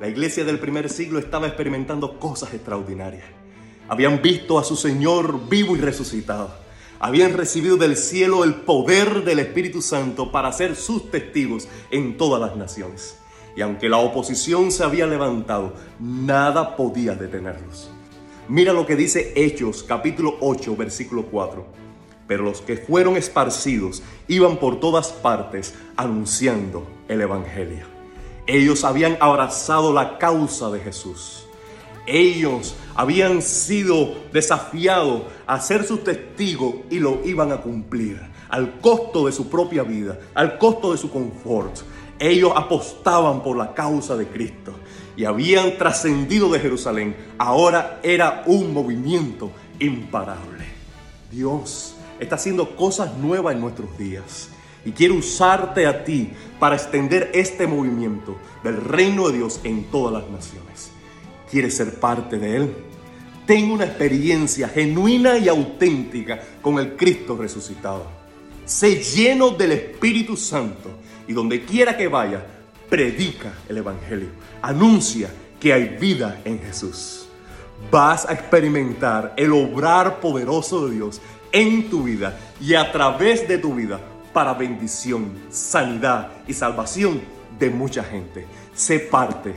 La iglesia del primer siglo estaba experimentando cosas extraordinarias. Habían visto a su Señor vivo y resucitado. Habían recibido del cielo el poder del Espíritu Santo para ser sus testigos en todas las naciones. Y aunque la oposición se había levantado, nada podía detenerlos. Mira lo que dice Hechos capítulo 8 versículo 4. Pero los que fueron esparcidos iban por todas partes anunciando el Evangelio. Ellos habían abrazado la causa de Jesús. Ellos habían sido desafiados a ser sus testigos y lo iban a cumplir al costo de su propia vida, al costo de su confort. Ellos apostaban por la causa de Cristo y habían trascendido de Jerusalén. Ahora era un movimiento imparable. Dios está haciendo cosas nuevas en nuestros días y quiere usarte a ti para extender este movimiento del reino de Dios en todas las naciones. ¿Quieres ser parte de él? Ten una experiencia genuina y auténtica con el Cristo resucitado. Sé lleno del Espíritu Santo y donde quiera que vaya, predica el Evangelio. Anuncia que hay vida en Jesús. Vas a experimentar el obrar poderoso de Dios en tu vida y a través de tu vida para bendición, sanidad y salvación de mucha gente. Sé parte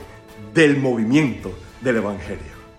del movimiento del Evangelio.